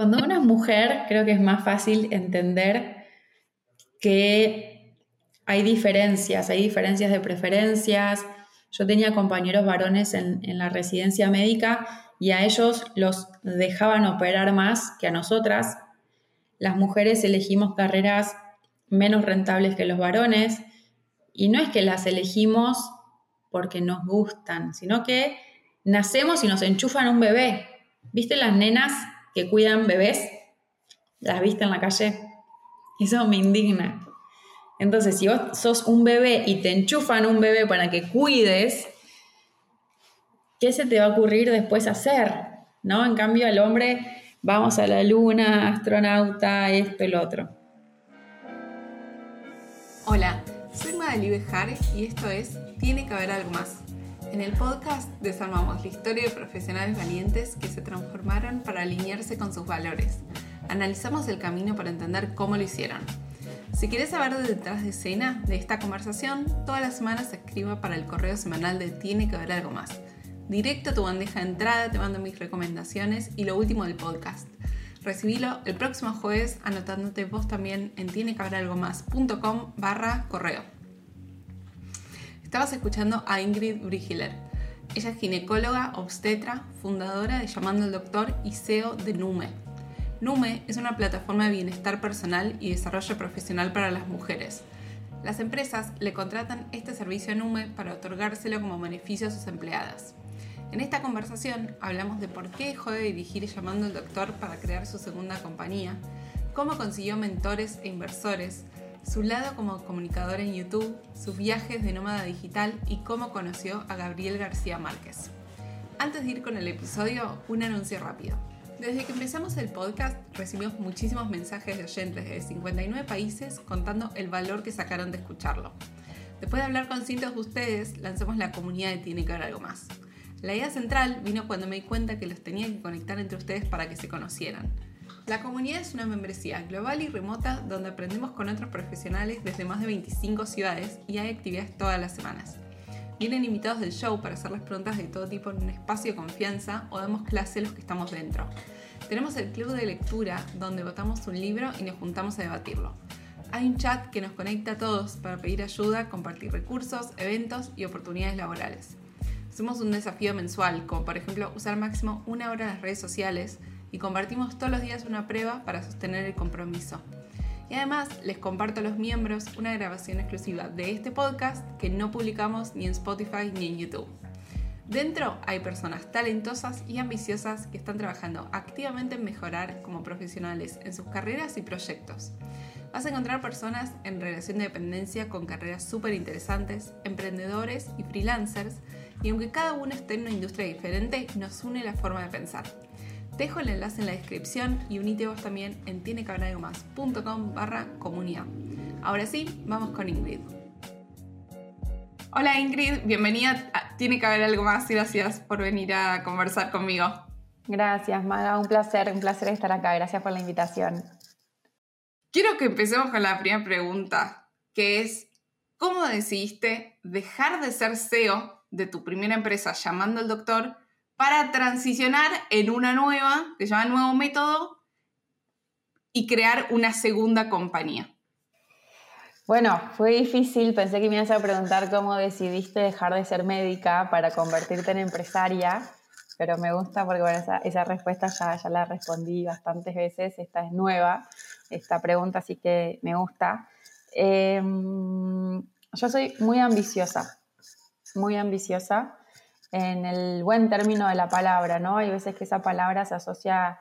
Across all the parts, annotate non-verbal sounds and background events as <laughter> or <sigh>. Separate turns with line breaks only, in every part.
Cuando uno es mujer, creo que es más fácil entender que hay diferencias, hay diferencias de preferencias. Yo tenía compañeros varones en, en la residencia médica y a ellos los dejaban operar más que a nosotras. Las mujeres elegimos carreras menos rentables que los varones y no es que las elegimos porque nos gustan, sino que nacemos y nos enchufan un bebé. ¿Viste las nenas que cuidan bebés? ¿Las viste en la calle? Eso me indigna. Entonces, si vos sos un bebé y te enchufan un bebé para que cuides, ¿qué se te va a ocurrir después hacer? ¿No? En cambio, al hombre, vamos a la luna, astronauta, esto lo otro.
Hola, soy Madeleine Bejar y esto es Tiene que haber algo más en el podcast desarmamos la historia de profesionales valientes que se transformaron para alinearse con sus valores. Analizamos el camino para entender cómo lo hicieron. Si quieres saber de detrás de escena de esta conversación, todas las semanas escriba para el correo semanal de Tiene que haber algo más. Directo a tu bandeja de entrada te mando mis recomendaciones y lo último del podcast. Recibilo el próximo jueves anotándote vos también en tienequehaberalgomás.com barra correo. Estabas escuchando a Ingrid Brigiler. Ella es ginecóloga, obstetra, fundadora de Llamando al Doctor y CEO de Nume. Nume es una plataforma de bienestar personal y desarrollo profesional para las mujeres. Las empresas le contratan este servicio a Nume para otorgárselo como beneficio a sus empleadas. En esta conversación hablamos de por qué dejó de dirigir Llamando al Doctor para crear su segunda compañía, cómo consiguió mentores e inversores, su lado como comunicador en YouTube, sus viajes de nómada digital y cómo conoció a Gabriel García Márquez. Antes de ir con el episodio, un anuncio rápido. Desde que empezamos el podcast recibimos muchísimos mensajes de oyentes de 59 países contando el valor que sacaron de escucharlo. Después de hablar con cientos de ustedes, lanzamos la comunidad de Tiene que haber algo más. La idea central vino cuando me di cuenta que los tenía que conectar entre ustedes para que se conocieran. La comunidad es una membresía global y remota donde aprendemos con otros profesionales desde más de 25 ciudades y hay actividades todas las semanas. Vienen invitados del show para hacer las preguntas de todo tipo en un espacio de confianza o damos clase los que estamos dentro. Tenemos el club de lectura donde votamos un libro y nos juntamos a debatirlo. Hay un chat que nos conecta a todos para pedir ayuda, compartir recursos, eventos y oportunidades laborales. Hacemos un desafío mensual, como por ejemplo usar máximo una hora en las redes sociales y compartimos todos los días una prueba para sostener el compromiso. Y además les comparto a los miembros una grabación exclusiva de este podcast que no publicamos ni en Spotify ni en YouTube. Dentro hay personas talentosas y ambiciosas que están trabajando activamente en mejorar como profesionales en sus carreras y proyectos. Vas a encontrar personas en relación de dependencia con carreras súper interesantes, emprendedores y freelancers, y aunque cada uno esté en una industria diferente, nos une la forma de pensar dejo el enlace en la descripción y unite vos también en tienecabralgomás.com barra comunidad. Ahora sí, vamos con Ingrid. Hola Ingrid, bienvenida Tiene que haber algo más. Gracias por venir a conversar conmigo.
Gracias, Maga. Un placer, un placer estar acá. Gracias por la invitación.
Quiero que empecemos con la primera pregunta, que es, ¿cómo decidiste dejar de ser CEO de tu primera empresa llamando al doctor para transicionar en una nueva, que se llama Nuevo Método, y crear una segunda compañía?
Bueno, fue difícil, pensé que me ibas a preguntar cómo decidiste dejar de ser médica para convertirte en empresaria, pero me gusta porque esa, respuesta ya, ya la respondí bastantes veces, esta es nueva, esta pregunta, así que me gusta. Em, yo soy muy ambiciosa, muy ambiciosa en el buen término de la palabra, ¿no? Hay veces que esa palabra se asocia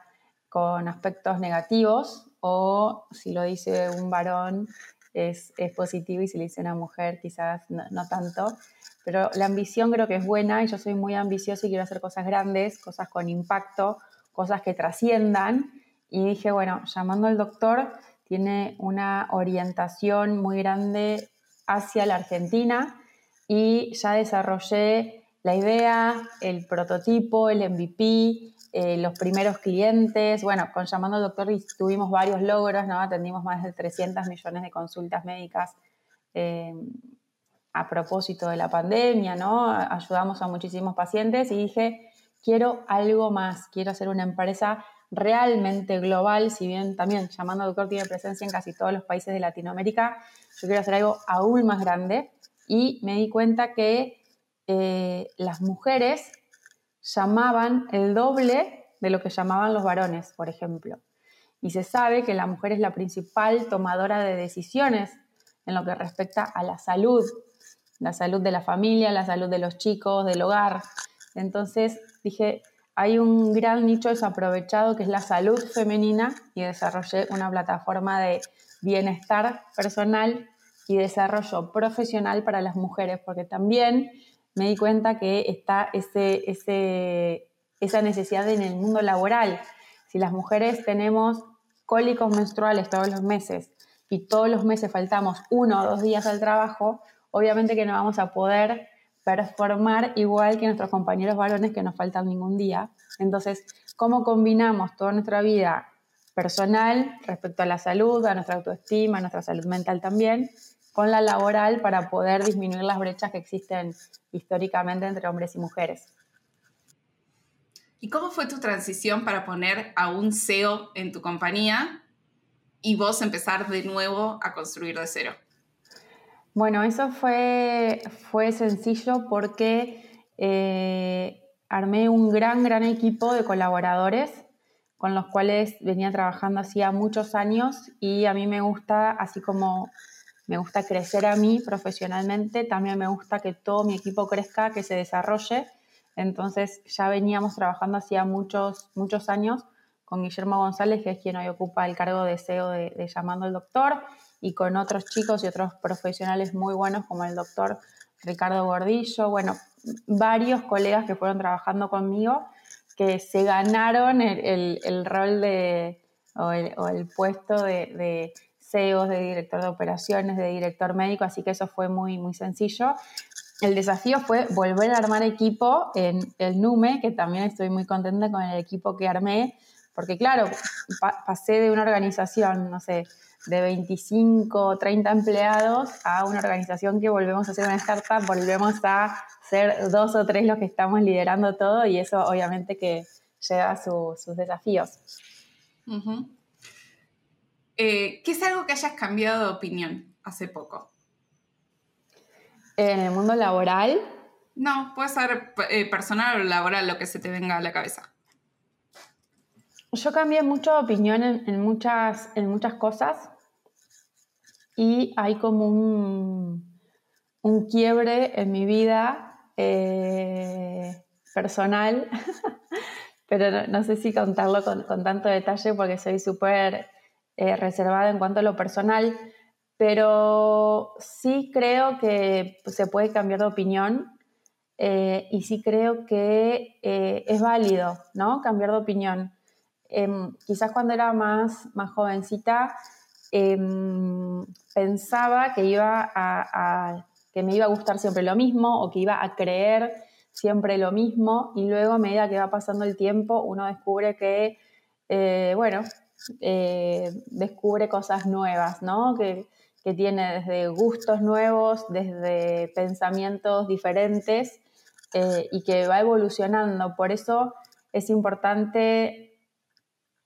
con aspectos negativos o si lo dice un varón es, positivo y si lo dice una mujer quizás no, tanto. Pero la ambición creo que es buena y yo soy muy ambiciosa y quiero hacer cosas grandes, cosas con impacto, cosas que trasciendan. Y dije, bueno, llamando al doctor, tiene una orientación muy grande hacia la Argentina y ya desarrollé la idea, el prototipo, el MVP, eh, los primeros clientes. Bueno, con Llamando al Doctor tuvimos varios logros, ¿no? Atendimos más de 300 millones de consultas médicas eh, a propósito de la pandemia, ¿no? Ayudamos a muchísimos pacientes y dije, quiero algo más, quiero hacer una empresa realmente global, si bien también llamando doctor tiene presencia en casi todos los países de Latinoamérica, yo quiero hacer algo aún más grande y me di cuenta que eh, las mujeres llamaban el doble de lo que llamaban los varones, por ejemplo. Y se sabe que la mujer es la principal tomadora de decisiones en lo que respecta a la salud, la salud de la familia, la salud de los chicos, del hogar. Entonces dije, hay un gran nicho desaprovechado que es la salud femenina y desarrollé una plataforma de bienestar personal y desarrollo profesional para las mujeres, porque también me di cuenta que está ese, ese, esa necesidad en el mundo laboral. Si las mujeres tenemos cólicos menstruales todos los meses y todos los meses faltamos uno o dos días al trabajo, obviamente que no vamos a poder performar igual que nuestros compañeros varones que nos faltan ningún día. Entonces, ¿cómo combinamos toda nuestra vida personal respecto a la salud, a nuestra autoestima, a nuestra salud mental también, con la laboral para poder disminuir las brechas que existen históricamente entre hombres y mujeres?
¿Y cómo fue tu transición para poner a un CEO en tu compañía y vos empezar de nuevo a construir de cero?
Bueno, eso fue, fue sencillo porque eh, armé un gran, gran equipo de colaboradores con los cuales venía trabajando hacía muchos años y a mí me gusta, así como me gusta crecer a mí profesionalmente, también me gusta que todo mi equipo crezca, que se desarrolle. Entonces ya veníamos trabajando hacía muchos, muchos años con Guillermo González, que es quien hoy ocupa el cargo de CEO de, de Llamando al Doctor, y con otros chicos y otros profesionales muy buenos como el doctor Ricardo Gordillo, bueno, varios colegas que fueron trabajando conmigo que se ganaron el, rol de, o el, puesto de CEO, de director de operaciones, de director médico, así que eso fue muy, muy sencillo. El desafío fue volver a armar equipo en el NUME, que también estoy muy contenta con el equipo que armé, porque claro, pasé de una organización, no sé, de 25 o 30 empleados a una organización que volvemos a ser una startup, volvemos a ser dos o tres los que estamos liderando todo y eso obviamente que lleva sus desafíos.
Eh, ¿Qué es algo que hayas cambiado de opinión hace poco?
En el mundo laboral.
No, puede ser eh, personal o laboral, lo que se te venga a la cabeza.
Yo cambié mucho de opinión en, muchas, en muchas cosas y hay como un, un quiebre en mi vida eh, personal, <laughs> pero no, sé si contarlo con, tanto detalle porque soy súper eh, reservada en cuanto a lo personal, pero sí creo que se puede cambiar de opinión eh, y sí creo que es válido, ¿no? Cambiar de opinión. Em, quizás cuando era más, más jovencita em, pensaba que, iba a, que me iba a gustar siempre lo mismo o que iba a creer siempre lo mismo y luego a medida que va pasando el tiempo uno descubre que, eh, bueno, eh, descubre cosas nuevas, ¿no? Que, que tiene desde gustos nuevos, desde pensamientos diferentes eh, y que va evolucionando. Por eso es importante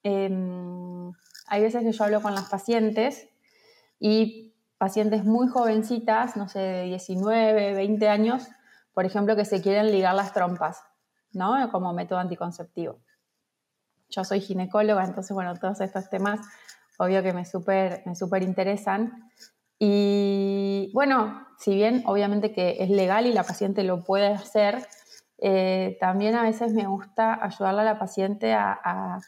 Em, hay veces que yo hablo con las pacientes y pacientes muy jovencitas, no sé, de 19, 20 años, por ejemplo, que se quieren ligar las trompas, ¿no? Como método anticonceptivo. Yo soy ginecóloga, entonces, bueno, todos estos temas, obvio que me súper me super interesan. Y bueno, si bien obviamente que es legal y la paciente lo puede hacer, eh, también a veces me gusta ayudarle a la paciente a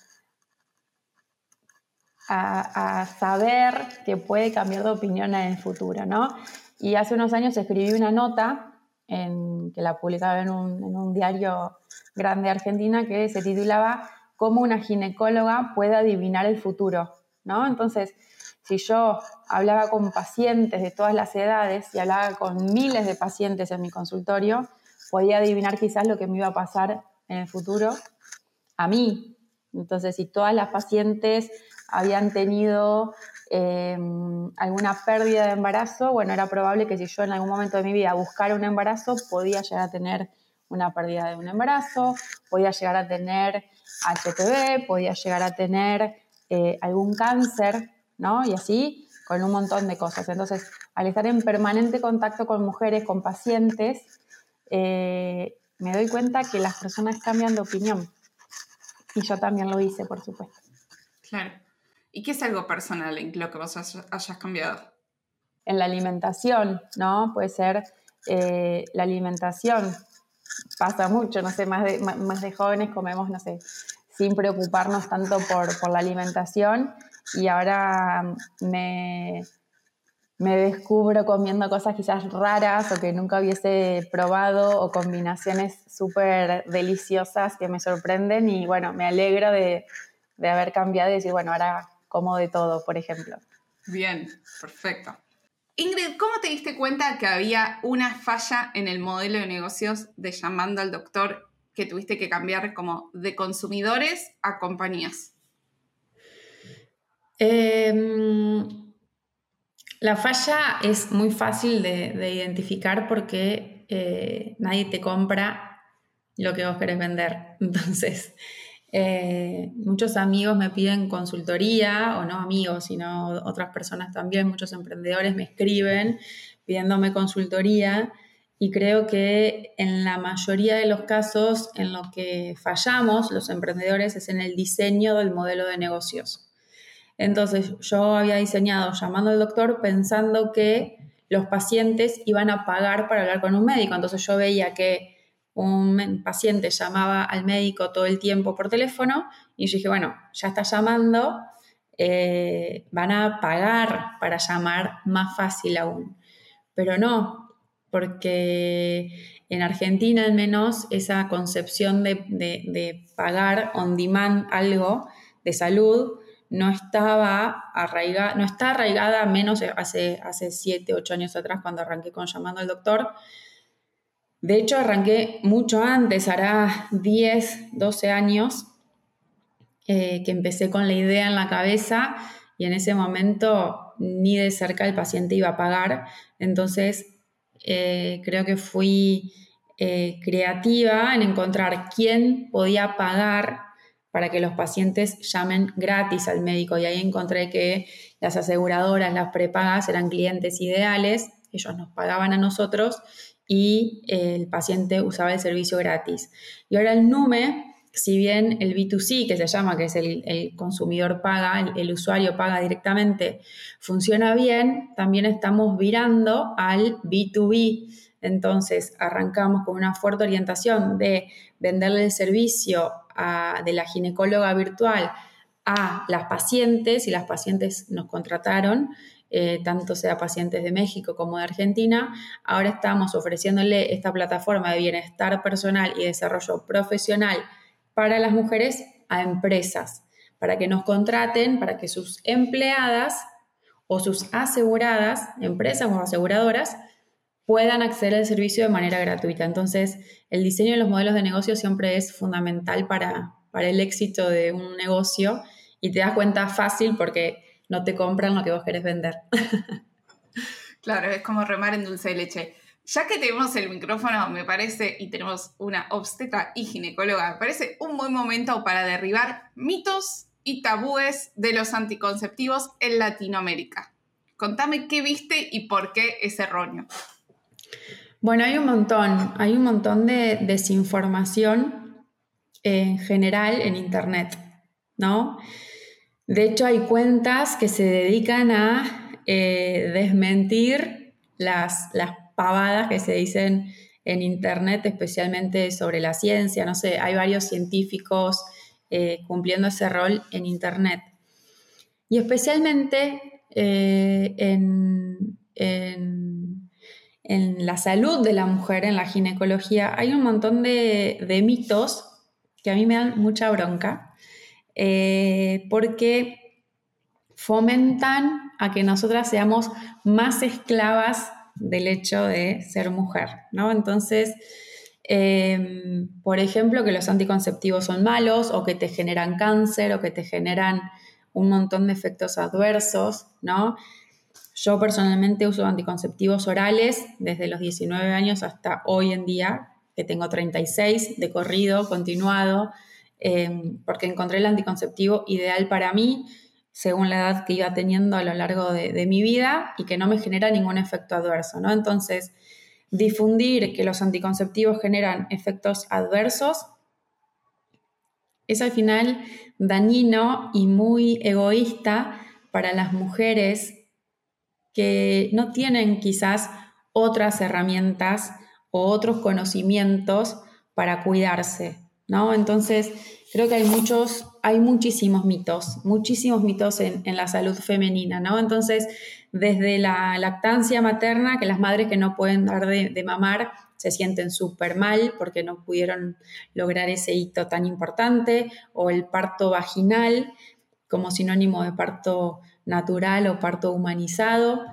a, saber que puede cambiar de opinión en el futuro, ¿no? Y hace unos años escribí una nota en, que la publicaba en un, diario grande de Argentina que se titulaba Cómo una ginecóloga puede adivinar el futuro, ¿no? Entonces, si yo hablaba con pacientes de todas las edades y hablaba con miles de pacientes en mi consultorio, podía adivinar quizás lo que me iba a pasar en el futuro a mí. Entonces, si todas las pacientes habían tenido eh, alguna pérdida de embarazo, bueno, era probable que si yo en algún momento de mi vida buscara un embarazo, podía llegar a tener
una pérdida de un embarazo, podía llegar a tener HPV, podía llegar a tener eh, algún cáncer, ¿no? Y así con un montón de cosas. Entonces, al estar en permanente contacto con mujeres, con pacientes, eh, me doy cuenta que las personas cambian de opinión. Y yo también lo hice, por supuesto.
Claro. ¿Y qué es algo personal en lo que vos hayas cambiado?
En la alimentación, ¿no? Puede ser eh, la alimentación. Pasa mucho, no sé, más de, más de jóvenes comemos, no sé, sin preocuparnos tanto por, por la alimentación y ahora me, me descubro comiendo cosas quizás raras o que nunca hubiese probado o combinaciones súper deliciosas que me sorprenden y bueno, me alegro de, de, haber cambiado y decir, bueno, ahora como de todo, por ejemplo.
Bien, perfecto. Ingrid, ¿cómo te diste cuenta que había una falla en el modelo de negocios de llamando al doctor que tuviste que cambiar como de consumidores a compañías?
Em, la falla es muy fácil de, identificar porque eh, nadie te compra lo que vos querés vender. <laughs> Entonces, eh, muchos amigos me piden consultoría, o no amigos, sino otras personas también, muchos emprendedores me escriben pidiéndome consultoría y creo que en la mayoría de los casos en lo que fallamos los emprendedores es en el diseño del modelo de negocios. Entonces yo había diseñado llamando al doctor pensando que los pacientes iban a pagar para hablar con un médico. Entonces yo veía que un paciente llamaba al médico todo el tiempo por teléfono y yo dije, bueno, ya está llamando, eh, van a pagar para llamar más fácil aún. Pero no, porque en Argentina al menos esa concepción de, de pagar on demand algo de salud no estaba arraigada, no está arraigada menos hace, hace 7, 8 años atrás cuando arranqué con llamando al doctor. De hecho, arranqué mucho antes, hará 10, 12 años, eh, que empecé con la idea en la cabeza y en ese momento ni de cerca el paciente iba a pagar. Entonces, eh, creo que fui eh, creativa en encontrar quién podía pagar para que los pacientes llamen gratis al médico y ahí encontré que las aseguradoras, las prepagas eran clientes ideales, ellos nos pagaban a nosotros y el paciente usaba el servicio gratis. Y ahora el NUME, si bien el B2C, que se llama, que es el, consumidor paga, el, usuario paga directamente, funciona bien, también estamos virando al B2B. Entonces, arrancamos con una fuerte orientación de venderle el servicio de la ginecóloga virtual a las pacientes y las pacientes nos contrataron, eh, tanto sea pacientes de México como de Argentina. Ahora estamos ofreciéndole esta plataforma de bienestar personal y desarrollo profesional para las mujeres a empresas, para que nos contraten, para que sus empleadas o sus aseguradas, empresas o aseguradoras, puedan acceder al servicio de manera gratuita. Entonces, el diseño de los modelos de negocio siempre es fundamental para, para el éxito de un negocio y te das cuenta fácil porque no te compran lo que vos querés vender. <laughs>
Claro, es como remar en dulce de leche. Ya que tenemos el micrófono, me parece, y tenemos una obstetra y ginecóloga, me parece un buen momento para derribar mitos y tabúes de los anticonceptivos en Latinoamérica. Contame qué viste y por qué es erróneo.
Bueno, hay un montón, hay un montón de desinformación en general en Internet, ¿no? De hecho, hay cuentas que se dedican a eh, desmentir las, las pavadas que se dicen en Internet, especialmente sobre la ciencia. No sé, hay varios científicos eh, cumpliendo ese rol en Internet. Y especialmente eh, en, en la salud de la mujer, en la ginecología, hay un montón de, mitos que a mí me dan mucha bronca, eh, porque fomentan a que nosotras seamos más esclavas del hecho de ser mujer, ¿no? Entonces, em, por ejemplo, que los anticonceptivos son malos o que te generan cáncer o que te generan un montón de efectos adversos, ¿no? Yo personalmente uso anticonceptivos orales desde los 19 años hasta hoy en día, que tengo 36 de corrido, continuado, em, porque encontré el anticonceptivo ideal para mí, según la edad que iba teniendo a lo largo de, mi vida y que no me genera ningún efecto adverso, ¿no? Entonces, difundir que los anticonceptivos generan efectos adversos es al final dañino y muy egoísta para las mujeres que no tienen quizás otras herramientas o otros conocimientos para cuidarse, ¿no? Entonces, creo que hay muchos, hay muchísimos mitos, muchísimos mitos en, la salud femenina, ¿no? Entonces, desde la lactancia materna, que las madres que no pueden dar de, mamar se sienten súper mal porque no pudieron lograr ese hito tan importante, o el parto vaginal como sinónimo de parto natural o parto humanizado.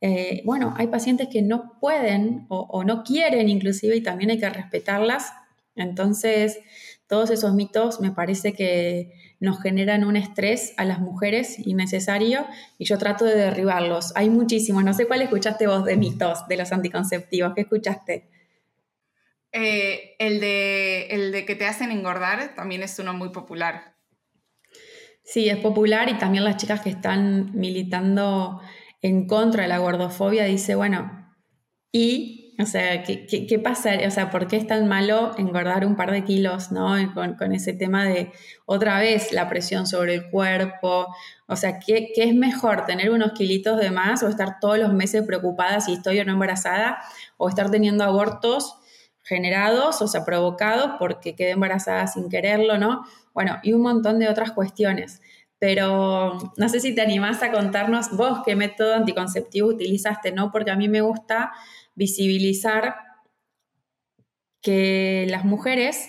Eh, bueno, hay pacientes que no pueden o, no quieren inclusive y también hay que respetarlas. Entonces, todos esos mitos me parece que nos generan un estrés a las mujeres innecesario y yo trato de derribarlos. Hay muchísimos, no sé cuál escuchaste vos de mitos de los anticonceptivos, ¿qué escuchaste?
Eh, el, de, el de que te hacen engordar también es uno muy popular.
Sí, es popular y también las chicas que están militando en contra de la gordofobia dice, bueno, y, o sea, ¿qué, pasa? O sea, ¿por qué es tan malo engordar un par de kilos, ¿no? Con, ese tema de, otra vez, la presión sobre el cuerpo. O sea, ¿qué, ¿qué, es mejor, tener unos kilitos de más o estar todos los meses preocupada si estoy o no embarazada? O estar teniendo abortos generados, o sea, provocados porque quedé embarazada sin quererlo, ¿no? Bueno, y un montón de otras cuestiones pero no sé si te animás a contarnos vos qué método anticonceptivo utilizaste, ¿no? Porque a mí me gusta visibilizar que las mujeres,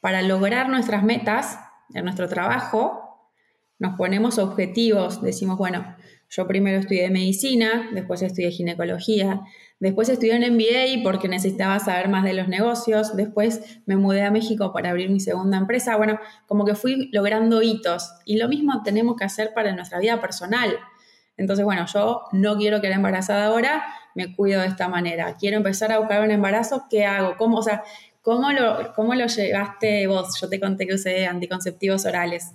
para lograr nuestras metas en nuestro trabajo, nos ponemos objetivos, decimos, bueno, yo primero estudié medicina, después estudié ginecología, después estudié un MBA porque necesitaba saber más de los negocios, después me mudé a México para abrir mi segunda empresa. Bueno, como que fui logrando hitos y lo mismo tenemos que hacer para nuestra vida personal. Entonces, bueno, yo no quiero quedar embarazada ahora, me cuido de esta manera. Quiero empezar a buscar un embarazo, ¿qué hago? ¿Cómo, o sea, ¿cómo lo, cómo lo llegaste vos? Yo te conté que usé anticonceptivos orales.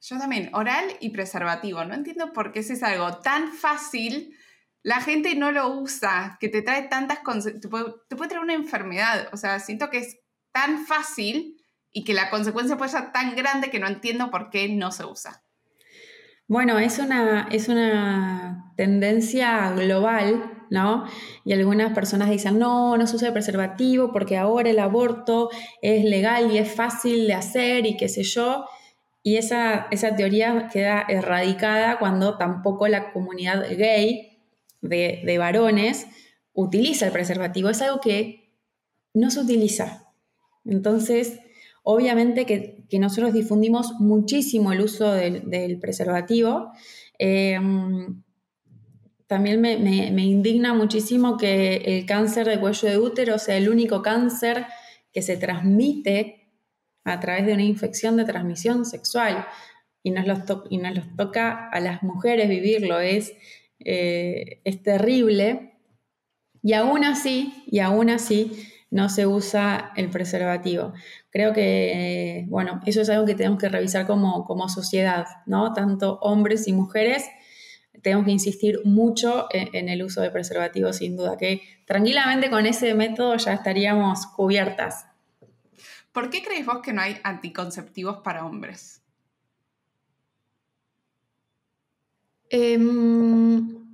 Yo también, oral y preservativo. No entiendo por qué ese es algo tan fácil. La gente no lo usa, que te trae tantas te puede, te puede traer una enfermedad. O sea, siento que es tan fácil y que la consecuencia puede ser tan grande que no entiendo por qué no se usa.
Bueno, es una, es una tendencia global, ¿no? Y algunas personas dicen, no, no se usa el preservativo porque ahora el aborto es legal y es fácil de hacer y qué sé yo. Y esa, esa teoría queda erradicada cuando tampoco la comunidad gay de, varones utiliza el preservativo. Es algo que no se utiliza. Entonces, obviamente que, nosotros difundimos muchísimo el uso del, preservativo. Em, también me, indigna muchísimo que el cáncer de cuello de útero sea el único cáncer que se transmite a través de una infección de transmisión sexual y nos los, y nos los toca a las mujeres vivirlo, es, eh, es terrible. Y aún así, y aún así, no se usa el preservativo. Creo que, bueno, eso es algo que tenemos que revisar como, como sociedad, ¿no? Tanto hombres y mujeres, tenemos que insistir mucho en, en, el uso de preservativo, sin duda, que tranquilamente con ese método ya estaríamos cubiertas.
¿Por qué crees vos que no hay anticonceptivos para hombres?
Em,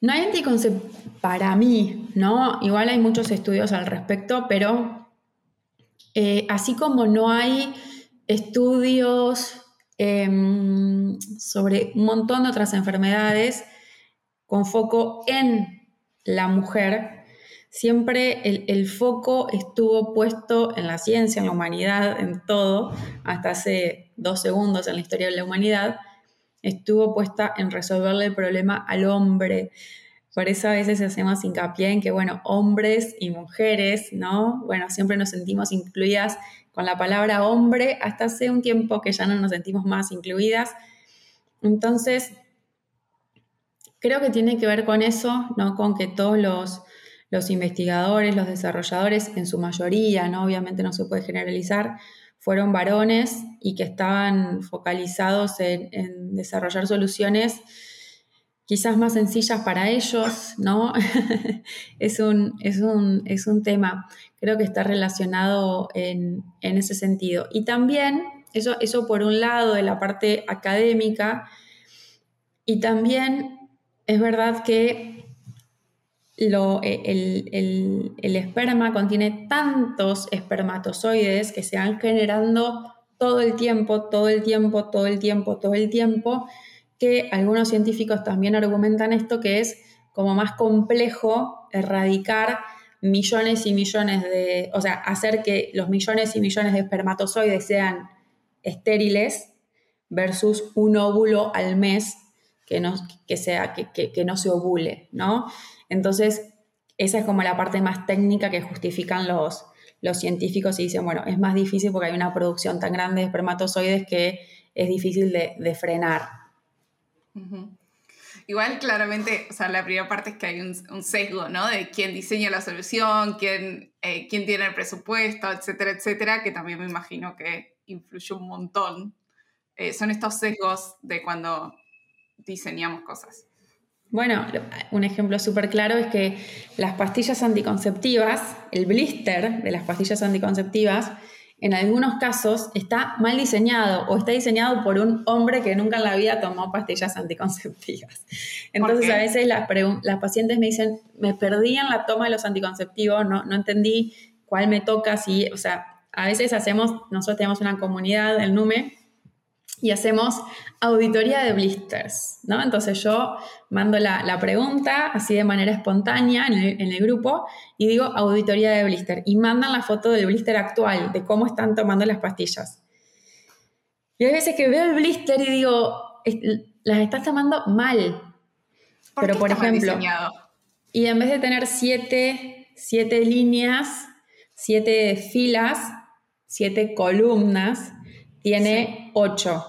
no hay anticonceptivos para mí, ¿no? Igual hay muchos estudios al respecto, pero eh, así como no hay estudios em, sobre un montón de otras enfermedades con foco en la mujer, siempre el, foco estuvo puesto en la ciencia, en la humanidad, en todo, hasta hace dos segundos en la historia de la humanidad, estuvo puesta en resolverle el problema al hombre. Por eso a veces hacemos hincapié en que, bueno, hombres y mujeres, ¿no? Bueno, siempre nos sentimos incluidas con la palabra hombre hasta hace un tiempo que ya no nos sentimos más incluidas. Entonces, creo que tiene que ver con eso, ¿no? Con que todos los los investigadores, los desarrolladores, en su mayoría, ¿no? obviamente no se puede generalizar, fueron varones y que estaban focalizados en, desarrollar soluciones quizás más sencillas para ellos, ¿no? <laughs> es, un, es, un, tema, creo que está relacionado en, ese sentido. Y también, eso, eso por un lado de la parte académica, y también es verdad que e, el, esperma contiene tantos espermatozoides que se van generando todo el tiempo, todo el tiempo, todo el tiempo, todo el tiempo, que algunos científicos también argumentan esto, que es como más complejo erradicar millones y millones de, o sea, hacer que los millones y millones de espermatozoides sean estériles versus un óvulo al mes que no, que sea, que, que no se ovule, ¿no? Entonces, esa es como la parte más técnica que justifican los, los científicos y dicen, bueno, es más difícil porque hay una producción tan grande de espermatozoides que es difícil de, frenar.
Igual, claramente, o sea, la primera parte es que hay un, sesgo, ¿no? De quién diseña la solución, quién, eh, quién tiene el presupuesto, etcétera, etcétera, que también me imagino que influye un montón. Eh, son estos sesgos de cuando diseñamos cosas.
Bueno, un ejemplo súper claro es que las pastillas anticonceptivas, el blister de las pastillas anticonceptivas, en algunos casos está mal diseñado o está diseñado por un hombre que nunca en la vida tomó pastillas anticonceptivas. Entonces a veces las, pacientes me dicen, me perdí en la toma de los anticonceptivos, no, no entendí cuál me toca, si, o sea, a veces hacemos, nosotros tenemos una comunidad, el NUME, y hacemos auditoría de blisters, ¿no? Entonces yo mando la, pregunta así de manera espontánea en el, grupo y digo auditoría de blister y mandan la foto del blister actual, de cómo están tomando las pastillas. Y hay veces que veo el blister y digo, las estás tomando mal. Pero por ejemplo, y en vez de tener siete, siete líneas, siete filas, siete columnas, tiene 8,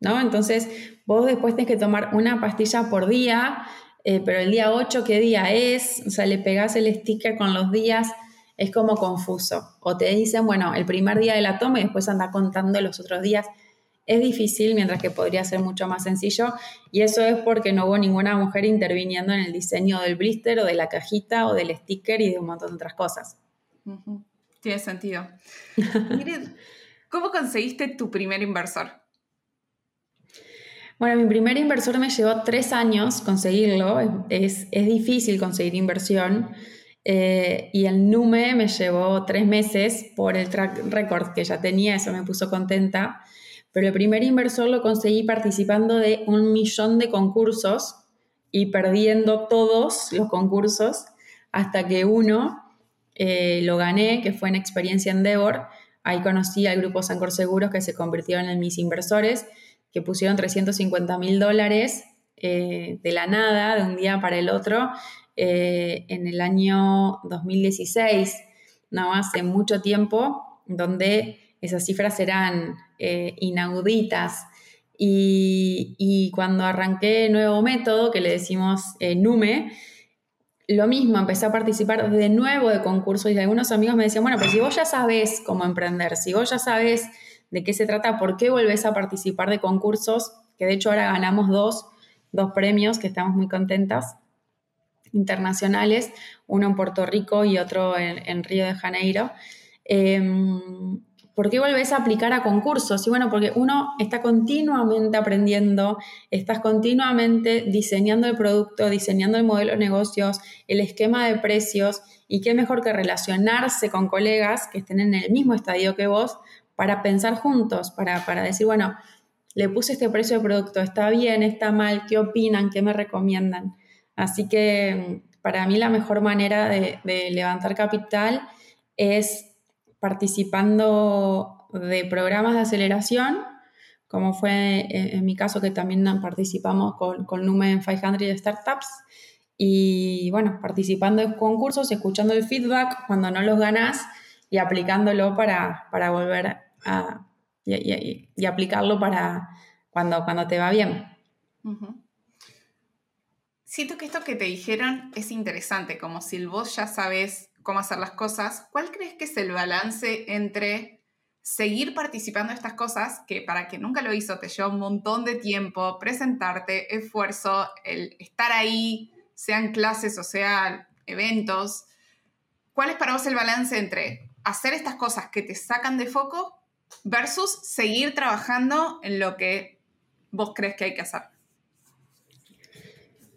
¿no? Entonces, vos después tenés que tomar una pastilla por día, eh, pero el día 8, ¿qué día es? O sea, le pegás el sticker con los días, es como confuso. O te dicen, bueno, el primer día de la toma y después anda contando los otros días. Es difícil, mientras que podría ser mucho más sencillo, y eso es porque no hubo ninguna mujer interviniendo en el diseño del blister o de la cajita o del sticker y de un montón de otras cosas.
Tiene sentido. <laughs> Miren, ¿Cómo conseguiste tu primer inversor?
Bueno, mi primer inversor me llevó tres años conseguirlo. Es, difícil conseguir inversión. Eh, y el NUME me llevó tres meses por el track record que ya tenía, eso me puso contenta. Pero el primer inversor lo conseguí participando de un millón de concursos y perdiendo todos los concursos hasta que uno eh, lo gané, que fue en Experiencia Endeavor, Ahí conocí al grupo Sancor Seguros que se convirtieron en mis inversores, que pusieron 350 mil dólares eh, de la nada, de un día para el otro, eh, en el año 2016, no hace mucho tiempo, donde esas cifras eran eh, inauditas. Y, y, cuando arranqué nuevo método, que le decimos NUME, lo mismo, empecé a participar de nuevo de concursos y algunos amigos me decían, bueno, pues si vos ya sabes cómo emprender, si vos ya sabes de qué se trata, ¿por qué volvés a participar de concursos? Que de hecho ahora ganamos dos, dos premios que estamos muy contentas, internacionales, uno en Puerto Rico y otro en, Río de Janeiro. Em, ¿Por qué volvés a aplicar a concursos? Y bueno, porque uno está continuamente aprendiendo, estás continuamente diseñando el producto, diseñando el modelo de negocios, el esquema de precios, y qué mejor que relacionarse con colegas que estén en el mismo estadio que vos para pensar juntos, para, decir, bueno, le puse este precio de producto, está bien, está mal, qué opinan, qué me recomiendan. Así que para mí la mejor manera de levantar capital es participando de programas de aceleración, como fue en, mi caso que también participamos con, con Lumen 500 Startups, y bueno, participando en concursos, escuchando el feedback cuando no los ganas y aplicándolo para, para volver a... Y, aplicarlo para cuando, cuando te va bien.
Siento que esto que te dijeron es interesante, como si vos ya sabes cómo hacer las cosas, ¿cuál crees que es el balance entre seguir participando en estas cosas, que para quien nunca lo hizo te lleva un montón de tiempo, presentarte, esfuerzo, el estar ahí, sean clases o sean eventos? ¿Cuál es para vos el balance entre hacer estas cosas que te sacan de foco versus seguir trabajando en lo que vos crees que hay que hacer?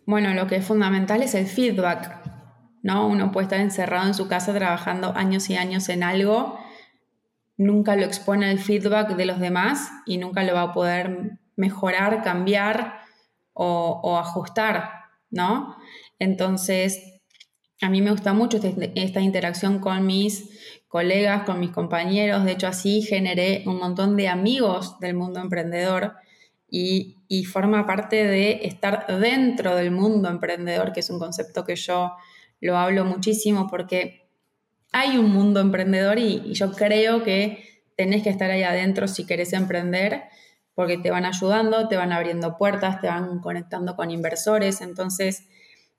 Bueno, lo que es fundamental es el feedback, ¿no? Uno puede estar encerrado en su casa trabajando años y años en algo nunca lo expone al feedback de los demás y nunca lo va a poder mejorar, cambiar o, ajustar, ¿no? Entonces, a mí me gusta mucho este, esta interacción con mis colegas, con mis compañeros. De hecho, así generé un montón de amigos del mundo emprendedor y, forma parte de estar dentro del mundo emprendedor, que es un concepto que yo lo hablo muchísimo porque hay un mundo emprendedor y, yo creo que tenés que estar ahí adentro si querés emprender, porque te van ayudando, te van abriendo puertas, te van conectando con inversores, entonces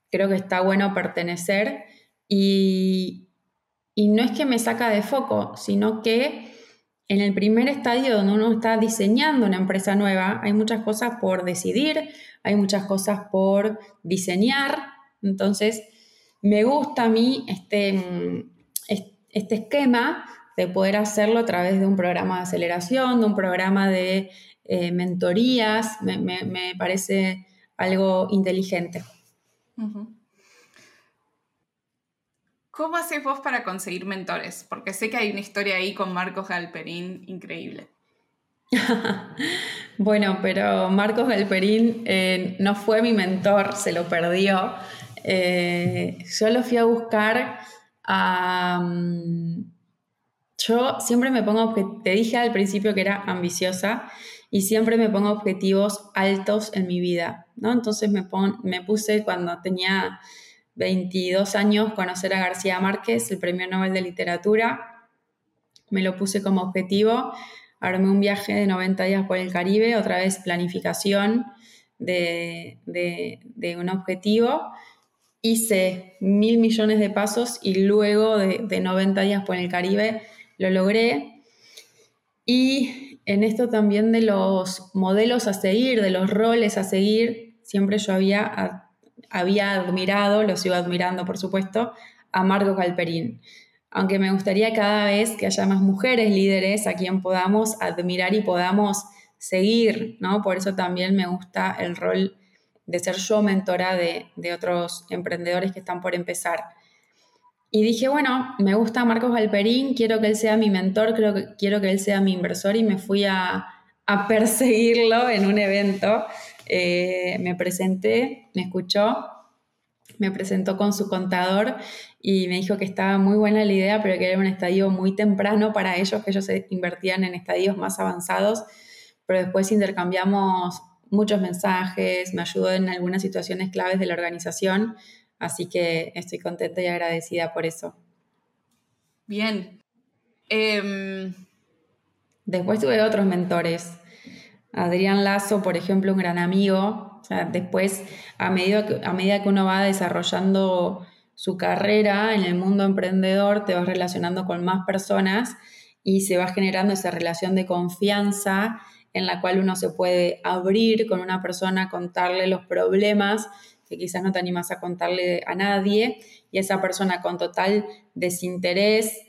creo que está bueno pertenecer y, y no es que me saca de foco, sino que en el primer estadio donde uno está diseñando una empresa nueva, hay muchas cosas por decidir, hay muchas cosas por diseñar, entonces me gusta a mí este este esquema de poder hacerlo a través de un programa de aceleración, de un programa de eh, mentorías, me, parece algo inteligente.
¿Cómo haces vos para conseguir mentores? Porque sé que hay una historia ahí con Marcos Galperín increíble. <laughs>
bueno, pero Marcos Galperín eh, no fue mi mentor, se lo perdió. Eh, yo lo fui a buscar yo siempre me pongo, te dije al principio que era ambiciosa y siempre me pongo objetivos altos en mi vida, ¿no? Entonces me, me puse cuando tenía 22 años conocer a García Márquez, el Premio Nobel de Literatura, me lo puse como objetivo, armé un viaje de 90 días por el Caribe, otra vez planificación de, de un objetivo hice mil millones de pasos y luego de, 90 días por el Caribe lo logré. Y en esto también de los modelos a seguir, de los roles a seguir, siempre yo había, había admirado, lo sigo admirando por supuesto, a Marco Calperín. Aunque me gustaría cada vez que haya más mujeres líderes a quien podamos admirar y podamos seguir, ¿no? Por eso también me gusta el rol de ser yo mentora de, otros emprendedores que están por empezar. Y dije, bueno, me gusta Marcos Alperín, quiero que él sea mi mentor, creo que, quiero que él sea mi inversor y me fui a, <laughs> perseguirlo en un evento. Eh, me presenté, me escuchó, me presentó con su contador y me dijo que estaba muy buena la idea, pero que era un estadio muy temprano para ellos, que ellos se invertían en estadios más avanzados, pero después intercambiamos muchos mensajes, me ayudó en algunas situaciones claves de la organización, así que estoy contenta y agradecida por eso.
Bien. Em,
después tuve otros mentores. Adrián Lazo, por ejemplo, un gran amigo. después, a medida, que, a medida que uno va desarrollando su carrera en el mundo emprendedor, te vas relacionando con más personas y se va generando esa relación de confianza en la cual uno se puede abrir con una persona, contarle los problemas que quizás no te animas a contarle a nadie, y esa persona con total desinterés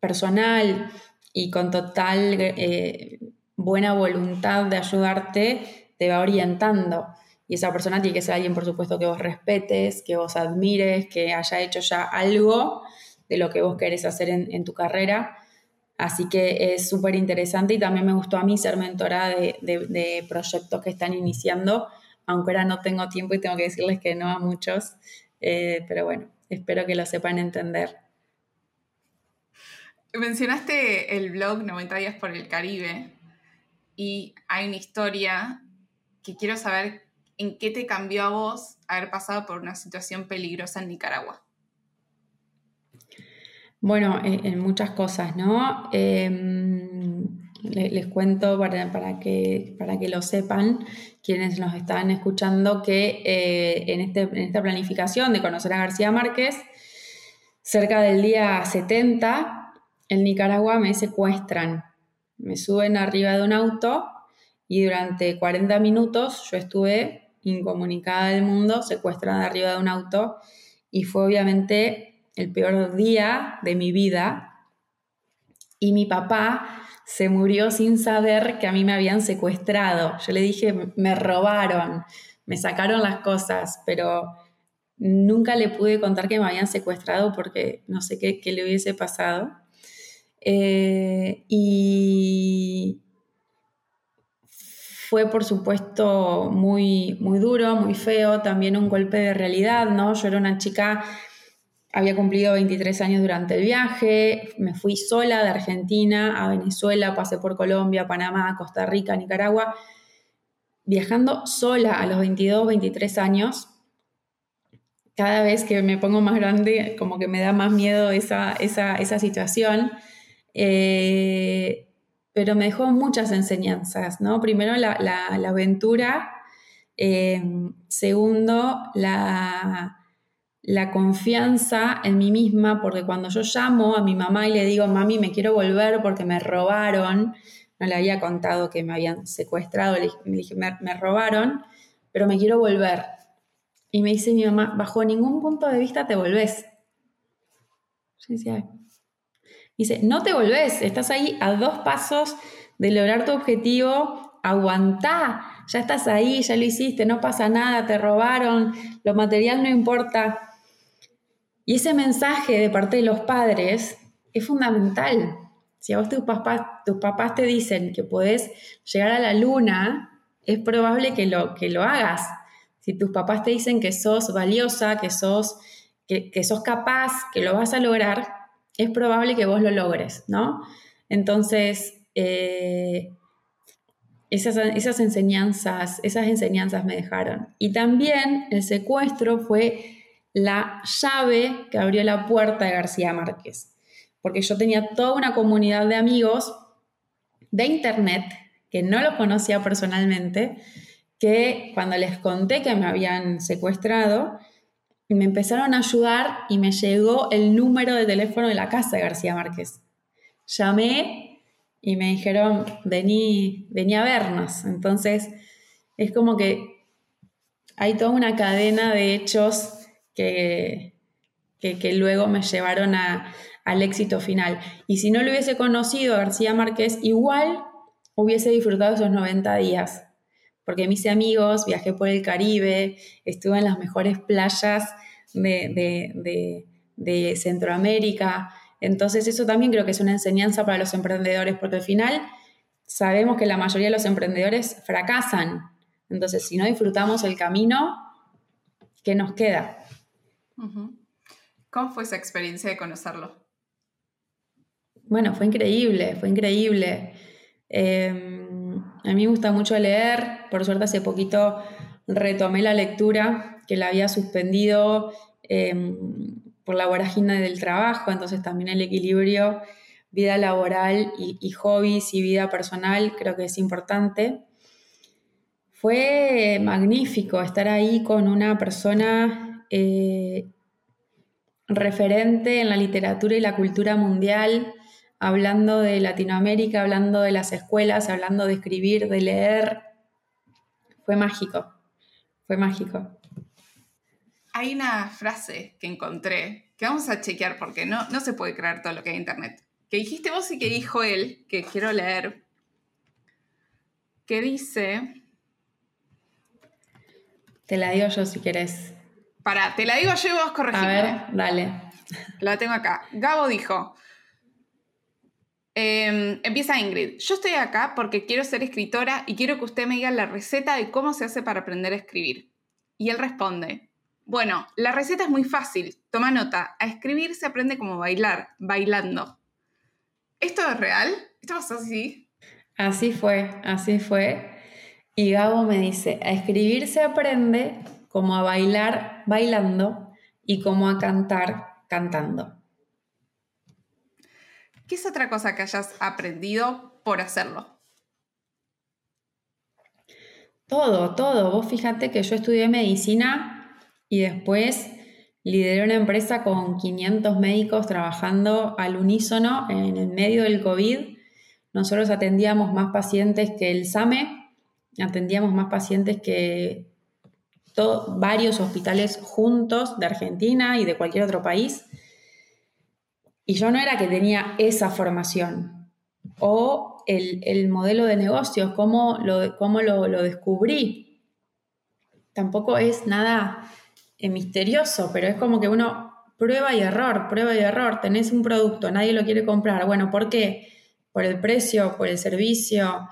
personal y con total eh, buena voluntad de ayudarte, te va orientando. Y esa persona tiene que ser alguien, por supuesto, que vos respetes, que vos admires, que haya hecho ya algo de lo que vos querés hacer en tu carrera Así que es súper interesante y también me gustó a mí ser mentora de, proyectos que están iniciando, aunque ahora no tengo tiempo y tengo que decirles que no a muchos, eh, pero bueno, espero que lo sepan entender.
Mencionaste el blog 90 días por el Caribe y hay una historia que quiero saber en qué te cambió a vos haber pasado por una situación peligrosa en Nicaragua.
Bueno, en, muchas cosas, ¿no? Em, les, cuento para, que, para que lo sepan quienes nos están escuchando que eh, en, este, en esta planificación de conocer a García Márquez, cerca del día 70, en Nicaragua me secuestran. Me suben arriba de un auto y durante 40 minutos yo estuve incomunicada del mundo, secuestrada arriba de un auto y fue obviamente el peor día de mi vida. Y mi papá se murió sin saber que a mí me habían secuestrado. Yo le dije, me robaron, me sacaron las cosas, pero nunca le pude contar que me habían secuestrado porque no sé qué, le hubiese pasado. Eh, y fue, por supuesto, muy, muy duro, muy feo, también un golpe de realidad, ¿no? Yo era una chica había cumplido 23 años durante el viaje, me fui sola de Argentina a Venezuela, pasé por Colombia, Panamá, Costa Rica, Nicaragua, viajando sola a los 22, 23 años. Cada vez que me pongo más grande, como que me da más miedo esa, situación. Eh, pero me dejó muchas enseñanzas, ¿no? Primero la, aventura, eh, segundo la la confianza en mí misma, porque cuando yo llamo a mi mamá y le digo, mami, me quiero volver porque me robaron, no le había contado que me habían secuestrado, le dije, me, robaron, pero me quiero volver. Y me dice mi mamá, bajo ningún punto de vista te volvés. Dice, no te volvés, estás ahí a dos pasos de lograr tu objetivo, aguantá, ya estás ahí, ya lo hiciste, no pasa nada, te robaron, lo material no importa. Y ese mensaje de parte de los padres es fundamental. Si a vos tus papás, tus papás te dicen que podés llegar a la luna, es probable que lo, que lo hagas. Si tus papás te dicen que sos valiosa, que sos, que, sos capaz, que lo vas a lograr, es probable que vos lo logres, ¿no? Entonces, eh, esas, esas, enseñanzas, esas enseñanzas me dejaron. Y también el secuestro fue la llave que abrió la puerta de García Márquez, porque yo tenía toda una comunidad de amigos de internet que no los conocía personalmente, que cuando les conté que me habían secuestrado, me empezaron a ayudar y me llegó el número de teléfono de la casa de García Márquez. Llamé y me dijeron, vení, vení a vernos. Entonces, es como que hay toda una cadena de hechos que, que, luego me llevaron al éxito final. Y si no lo hubiese conocido García Márquez, igual hubiese disfrutado esos 90 días, porque me hice amigos, viajé por el Caribe, estuve en las mejores playas de, de Centroamérica. Entonces eso también creo que es una enseñanza para los emprendedores, porque al final sabemos que la mayoría de los emprendedores fracasan. Entonces, si no disfrutamos el camino, ¿qué nos queda?
¿Cómo fue esa experiencia de conocerlo?
Bueno, fue increíble, fue increíble. Em, a mí me gusta mucho leer, por suerte hace poquito retomé la lectura, que la había suspendido em, por la vorágine del trabajo, entonces también el equilibrio vida laboral y, hobbies y vida personal creo que es importante. Fue magnífico estar ahí con una persona eh, referente en la literatura y la cultura mundial, hablando de Latinoamérica, hablando de las escuelas, hablando de escribir, de leer. Fue mágico, fue mágico.
Hay una frase que encontré que vamos a chequear porque no, no se puede creer todo lo que hay en internet. Que dijiste vos y que dijo él, que quiero leer, que dice...
Te la digo yo si querés.
Para, te la digo yo y vos corregime.
A ver, dale.
La tengo acá. Gabo dijo, em, empieza Ingrid, yo estoy acá porque quiero ser escritora y quiero que usted me diga la receta de cómo se hace para aprender a escribir. Y él responde, bueno, la receta es muy fácil, toma nota, a escribir se aprende como bailar, bailando. ¿Esto es real? ¿Esto pasó así?
Así fue, así fue. Y Gabo me dice, a escribir se aprende como a bailar bailando y como a cantar cantando.
¿Qué es otra cosa que hayas aprendido por hacerlo?
Todo, todo. Vos fíjate que yo estudié medicina y después lideré una empresa con 500 médicos trabajando al unísono en el medio del COVID. Nosotros atendíamos más pacientes que el SAME, atendíamos más pacientes que varios hospitales juntos de Argentina y de cualquier otro país. Y yo no era que tenía esa formación o el, modelo de negocios, cómo lo, cómo lo, descubrí. Tampoco es nada eh, misterioso, pero es como que uno prueba y error, prueba y error. Tenés un producto, nadie lo quiere comprar. Bueno, ¿por qué? Por el precio, por el servicio,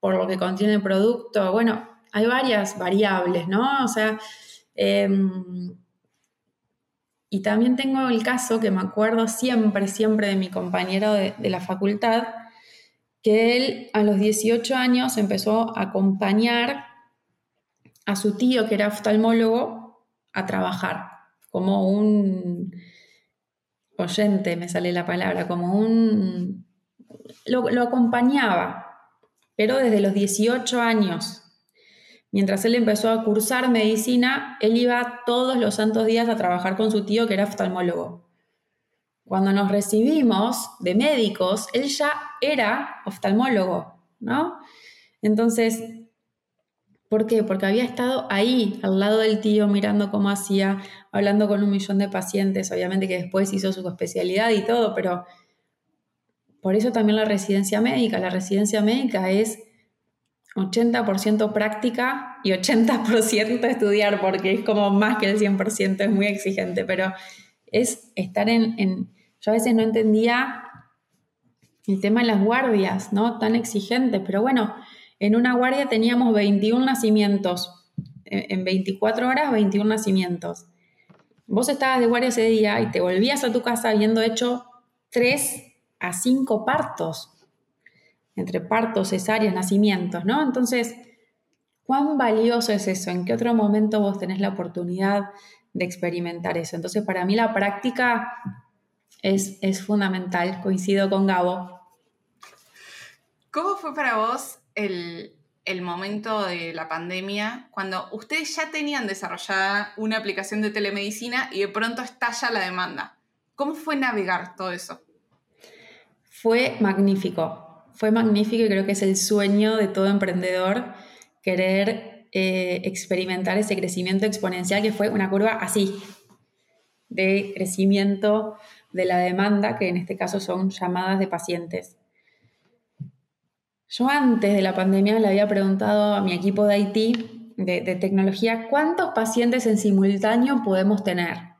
por lo que contiene el producto. Bueno, hay varias variables, ¿no? O sea, em, y también tengo el caso que me acuerdo siempre, siempre de mi compañero de, la facultad, que él a los 18 años empezó a acompañar a su tío, que era oftalmólogo, a trabajar como un oyente, me sale la palabra, como un... Lo, lo acompañaba, pero desde los 18 años Mientras él empezó a cursar medicina, él iba todos los santos días a trabajar con su tío que era oftalmólogo. Cuando nos recibimos de médicos, él ya era oftalmólogo, ¿no? Entonces, ¿por qué? Porque había estado ahí, al lado del tío, mirando cómo hacía, hablando con un millón de pacientes, obviamente que después hizo su especialidad y todo, pero por eso también la residencia médica. La residencia médica es 80% práctica y 80% estudiar, porque es como más que el 100%, es muy exigente, pero es estar en, Yo a veces no entendía el tema de las guardias, ¿no? Tan exigente, pero bueno, en una guardia teníamos 21 nacimientos, en 24 horas 21 nacimientos. Vos estabas de guardia ese día y te volvías a tu casa habiendo hecho 3 a 5 partos entre partos, cesáreas, nacimientos, ¿no? Entonces, ¿cuán valioso es eso? ¿En qué otro momento vos tenés la oportunidad de experimentar eso? Entonces, para mí la práctica es, es fundamental, coincido con Gabo.
¿Cómo fue para vos el, el momento de la pandemia cuando ustedes ya tenían desarrollada una aplicación de telemedicina y de pronto estalla la demanda? ¿Cómo fue navegar todo eso?
Fue magnífico fue magnífico y creo que es el sueño de todo emprendedor querer eh, experimentar ese crecimiento exponencial que fue una curva así, de crecimiento de la demanda, que en este caso son llamadas de pacientes. Yo antes de la pandemia le había preguntado a mi equipo de IT, de, de tecnología, ¿cuántos pacientes en simultáneo podemos tener?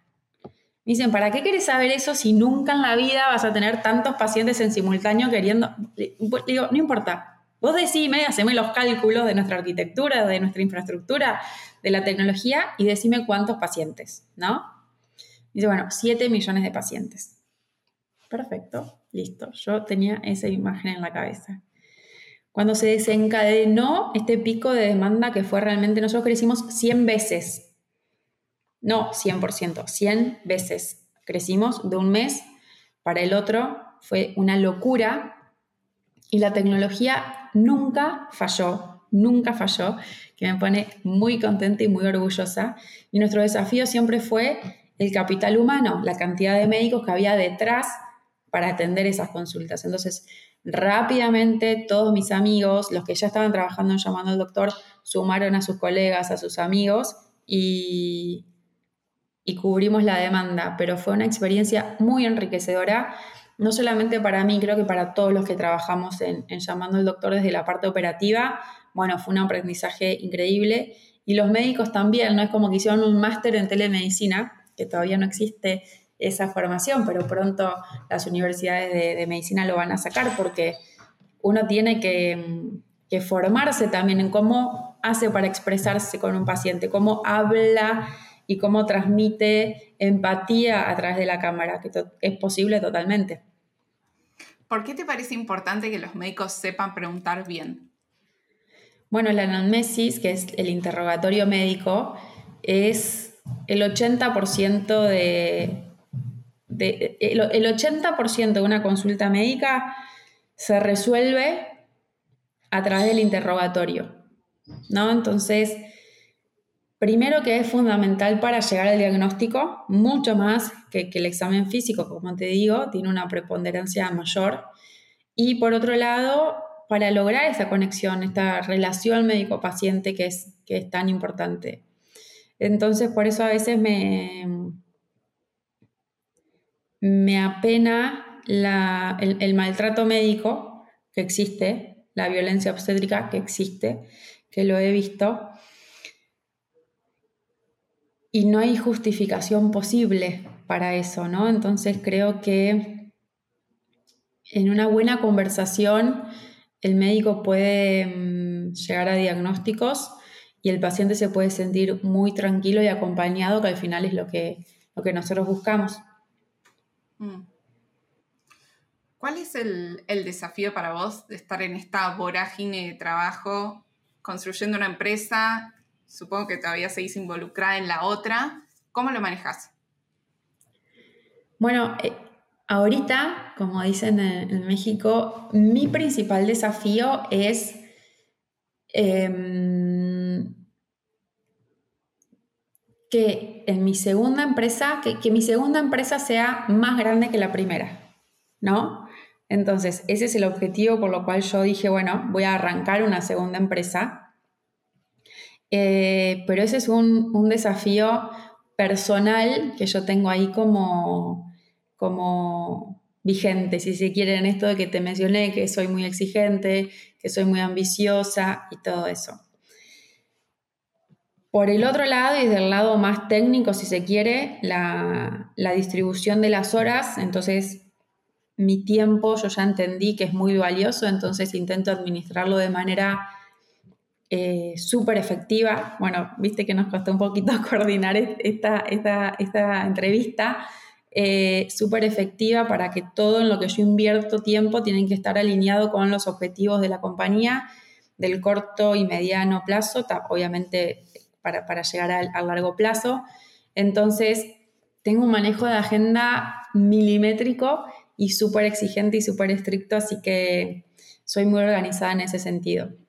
Me dicen, ¿para qué quieres saber eso si nunca en la vida vas a tener tantos pacientes en simultáneo queriendo? Digo, no importa. Vos decime, haceme los cálculos de nuestra arquitectura, de nuestra infraestructura, de la tecnología y decime cuántos pacientes, ¿no? Dice, bueno, 7 millones de pacientes. Perfecto, listo. Yo tenía esa imagen en la cabeza. Cuando se desencadenó este pico de demanda que fue realmente, nosotros crecimos 100 veces no 100%, 100 veces. Crecimos de un mes para el otro, fue una locura y la tecnología nunca falló, nunca falló, que me pone muy contenta y muy orgullosa. Y nuestro desafío siempre fue el capital humano, la cantidad de médicos que había detrás para atender esas consultas. Entonces, rápidamente todos mis amigos, los que ya estaban trabajando en llamando al doctor, sumaron a sus colegas, a sus amigos y, y cubrimos la demanda, pero fue una experiencia muy enriquecedora, no solamente para mí, creo que para todos los que trabajamos en, llamando al doctor desde la parte operativa, bueno, fue un aprendizaje increíble y los médicos también, no es como que hicieron un máster en telemedicina, que todavía no existe esa formación, pero pronto las universidades de, medicina lo van a sacar porque uno tiene que, que formarse también en cómo hace para expresarse con un paciente, cómo habla y cómo transmite empatía a través de la cámara, que es posible totalmente.
¿Por qué te parece importante que los médicos sepan preguntar bien?
Bueno, la anamnesis, que es el interrogatorio médico, es el 80% de, el 80% de una consulta médica se resuelve a través del interrogatorio, ¿no? Entonces, primero que es fundamental para llegar al diagnóstico, mucho más que, el examen físico, como te digo, tiene una preponderancia mayor. Y por otro lado, para lograr esa conexión, esta relación médico-paciente que es, que es tan importante. Entonces, por eso a veces me, me apena el, maltrato médico que existe, la violencia obstétrica que existe, que lo he visto, y no hay justificación posible para eso, ¿no? Entonces creo que en una buena conversación el médico puede mm, llegar a diagnósticos y el paciente se puede sentir muy tranquilo y acompañado, que al final es lo que, lo que nosotros buscamos. Mm.
¿Cuál es el, desafío para vos de estar en esta vorágine de trabajo, construyendo una empresa? Supongo que todavía seguís involucrada en la otra. ¿Cómo lo manejas?
Bueno, eh, Ahorita, como dicen en, México, mi principal desafío es em, que en mi segunda empresa, que, mi segunda empresa sea más grande que la primera, ¿no? Entonces, ese es el objetivo por lo cual yo dije, bueno, voy a arrancar una segunda empresa. Eh, pero ese es un, un desafío personal que yo tengo ahí como, como vigente, si se quiere, en esto de que te mencioné, que soy muy exigente, que soy muy ambiciosa y todo eso. Por el otro lado, y del lado más técnico, si se quiere, la, distribución de las horas, entonces mi tiempo yo ya entendí que es muy valioso, entonces intento administrarlo de manera eh, súper efectiva. Bueno, viste que nos costó un poquito <laughs> coordinar esta, entrevista, eh, súper efectiva para que todo en lo que yo invierto tiempo tiene que estar alineado con los objetivos de la compañía del corto y mediano plazo, obviamente para, llegar al, largo plazo. Entonces, tengo un manejo de agenda milimétrico y súper exigente y súper estricto, así que soy muy organizada en ese sentido.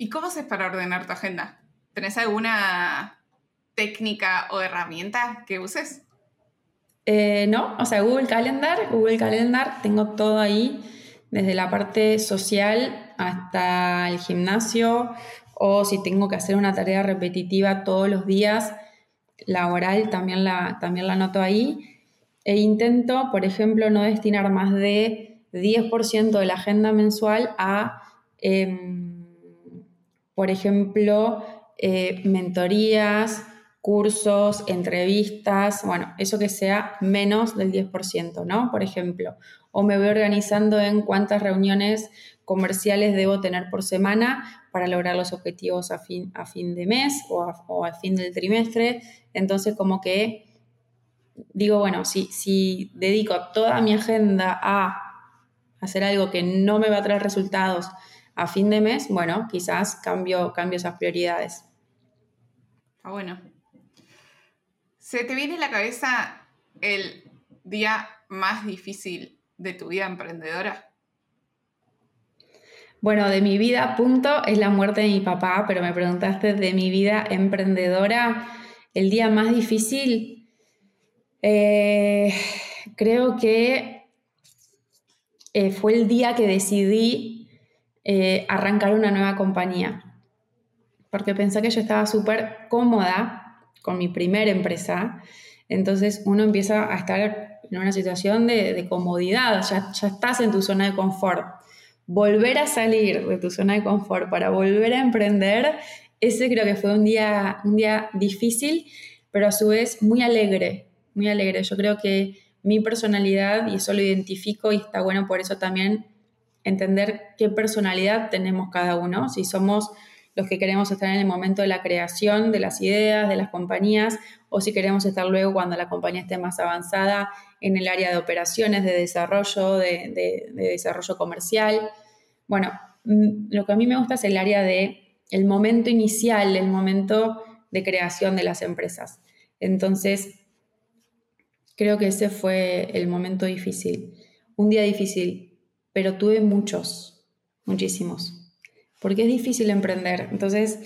¿Y cómo haces para ordenar tu agenda? ¿Tenés alguna técnica o herramienta que uses?
Eh, no, o sea, Google Calendar, Google Calendar, tengo todo ahí, desde la parte social hasta el gimnasio, o si tengo que hacer una tarea repetitiva todos los días, laboral, también la, también la anoto ahí. E intento, por ejemplo, no destinar más de 10% de la agenda mensual a, em, por ejemplo, eh, mentorías, cursos, entrevistas, bueno, eso que sea menos del 10%, ¿no? Por ejemplo, o me voy organizando en cuántas reuniones comerciales debo tener por semana para lograr los objetivos a fin, a fin de mes o a, fin del trimestre. Entonces, como que digo, bueno, si, si dedico toda mi agenda a hacer algo que no me va a traer resultados a fin de mes, bueno, quizás cambio, cambio esas prioridades.
Ah, bueno. ¿Se te viene a la cabeza el día más difícil de tu vida emprendedora?
Bueno, de mi vida, punto, es la muerte de mi papá, pero me preguntaste de mi vida emprendedora, el día más difícil, eh, creo que eh, fue el día que decidí eh, arrancar una nueva compañía, porque pensé que yo estaba súper cómoda con mi primera empresa, entonces uno empieza a estar en una situación de, comodidad, ya, ya estás en tu zona de confort. Volver a salir de tu zona de confort para volver a emprender, ese creo que fue un día, un día difícil, pero a su vez muy alegre, muy alegre. Yo creo que mi personalidad, y eso lo identifico y está bueno por eso también entender qué personalidad tenemos cada uno, si somos los que queremos estar en el momento de la creación de las ideas, de las compañías, o si queremos estar luego cuando la compañía esté más avanzada en el área de operaciones, de desarrollo, de, desarrollo comercial. Bueno, mm, lo que a mí me gusta es el área de el momento inicial, el momento de creación de las empresas. Entonces, creo que ese fue el momento difícil, un día difícil, pero tuve muchos, muchísimos, porque es difícil emprender. Entonces,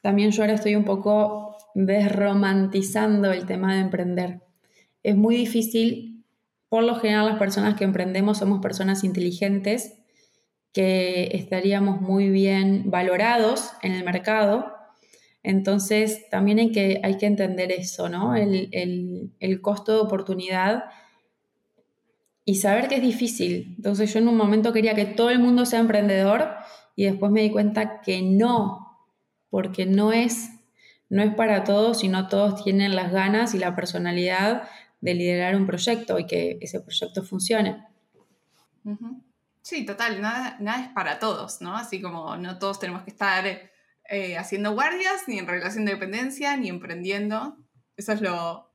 también yo ahora estoy un poco desromantizando el tema de emprender. Es muy difícil, por lo general las personas que emprendemos somos personas inteligentes, que estaríamos muy bien valorados en el mercado. Entonces, también hay que, hay que entender eso, ¿no? El, el costo de oportunidad y saber que es difícil. Entonces yo en un momento quería que todo el mundo sea emprendedor y después me di cuenta que no, porque no es, no es para todos y no todos tienen las ganas y la personalidad de liderar un proyecto y que ese proyecto funcione.
Sí, total, nada, nada es para todos, ¿no? Así como no todos tenemos que estar eh, haciendo guardias, ni en relación de dependencia, ni emprendiendo. Eso es lo,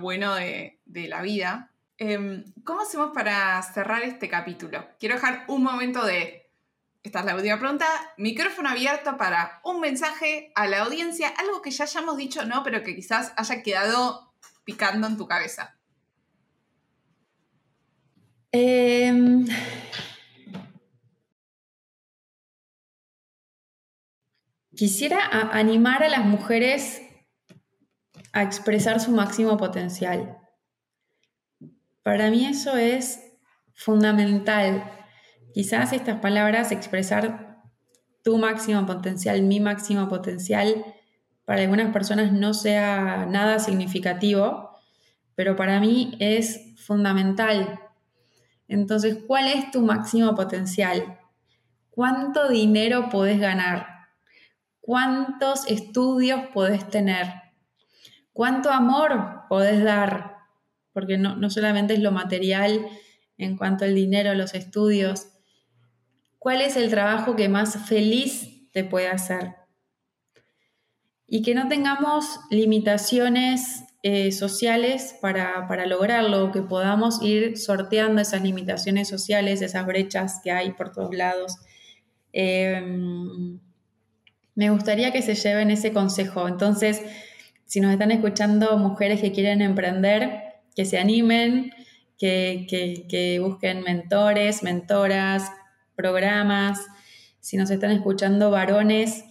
bueno de, de la vida. Em, ¿Cómo hacemos para cerrar este capítulo? Quiero dejar un momento de, esta es la última pregunta, micrófono abierto para un mensaje a la audiencia, algo que ya hayamos dicho, no, pero que quizás haya quedado picando en tu cabeza.
Em, quisiera animar a las mujeres a expresar su máximo potencial. Para mí eso es fundamental. Quizás estas palabras, expresar tu máximo potencial, mi máximo potencial, para algunas personas no sea nada significativo, pero para mí es fundamental. Entonces, ¿cuál es tu máximo potencial? ¿Cuánto dinero podés ganar? ¿Cuántos estudios podés tener? ¿Cuánto amor podés dar? Porque no, solamente es lo material en cuanto al dinero, los estudios. ¿Cuál es el trabajo que más feliz te puede hacer? Y que no tengamos limitaciones eh, sociales para, lograrlo, que podamos ir sorteando esas limitaciones sociales, esas brechas que hay por todos lados. Em, me gustaría que se lleven ese consejo. Entonces, si nos están escuchando mujeres que quieren emprender, que se animen, que, busquen mentores, mentoras, programas. Si nos están escuchando varones,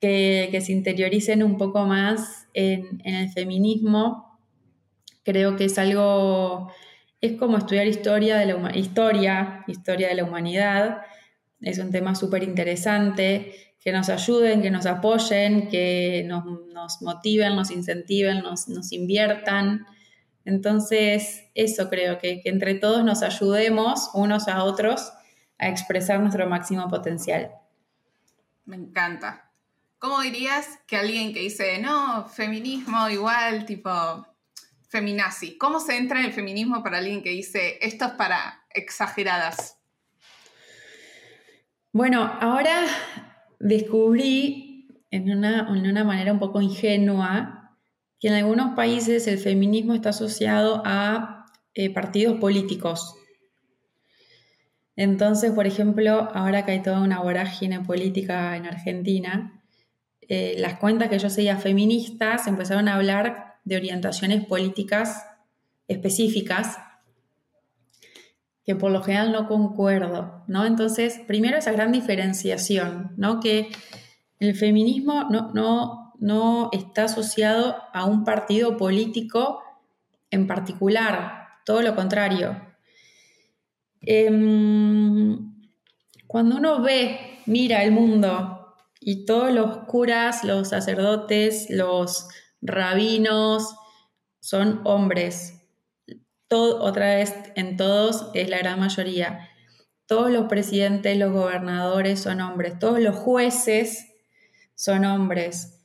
que, se interioricen un poco más en, el feminismo. Creo que es algo, es como estudiar historia de la historia, historia de la humanidad. Es un tema súper interesante, que nos ayuden, que nos apoyen, que nos, motiven, nos incentiven, nos, nos inviertan. Entonces, eso creo, que, entre todos nos ayudemos unos a otros a expresar nuestro máximo potencial.
Me encanta. ¿Cómo dirías que alguien que dice, no, feminismo igual, tipo, feminazi? ¿Cómo se entra en el feminismo para alguien que dice, esto es para exageradas?
Bueno, ahora descubrí en una, en una manera un poco ingenua que en algunos países el feminismo está asociado a eh, partidos políticos. Entonces, por ejemplo, ahora que hay toda una vorágine política en Argentina, eh, las cuentas que yo seguía feministas empezaron a hablar de orientaciones políticas específicas que por lo general no concuerdo, ¿no? Entonces, primero esa gran diferenciación, ¿no? Que el feminismo no, no no está asociado a un partido político en particular, todo lo contrario. Em, cuando uno ve, mira el mundo y todos los curas, los sacerdotes, los rabinos son hombres, otra vez en todos es la gran mayoría. Todos los presidentes, los gobernadores son hombres, todos los jueces son hombres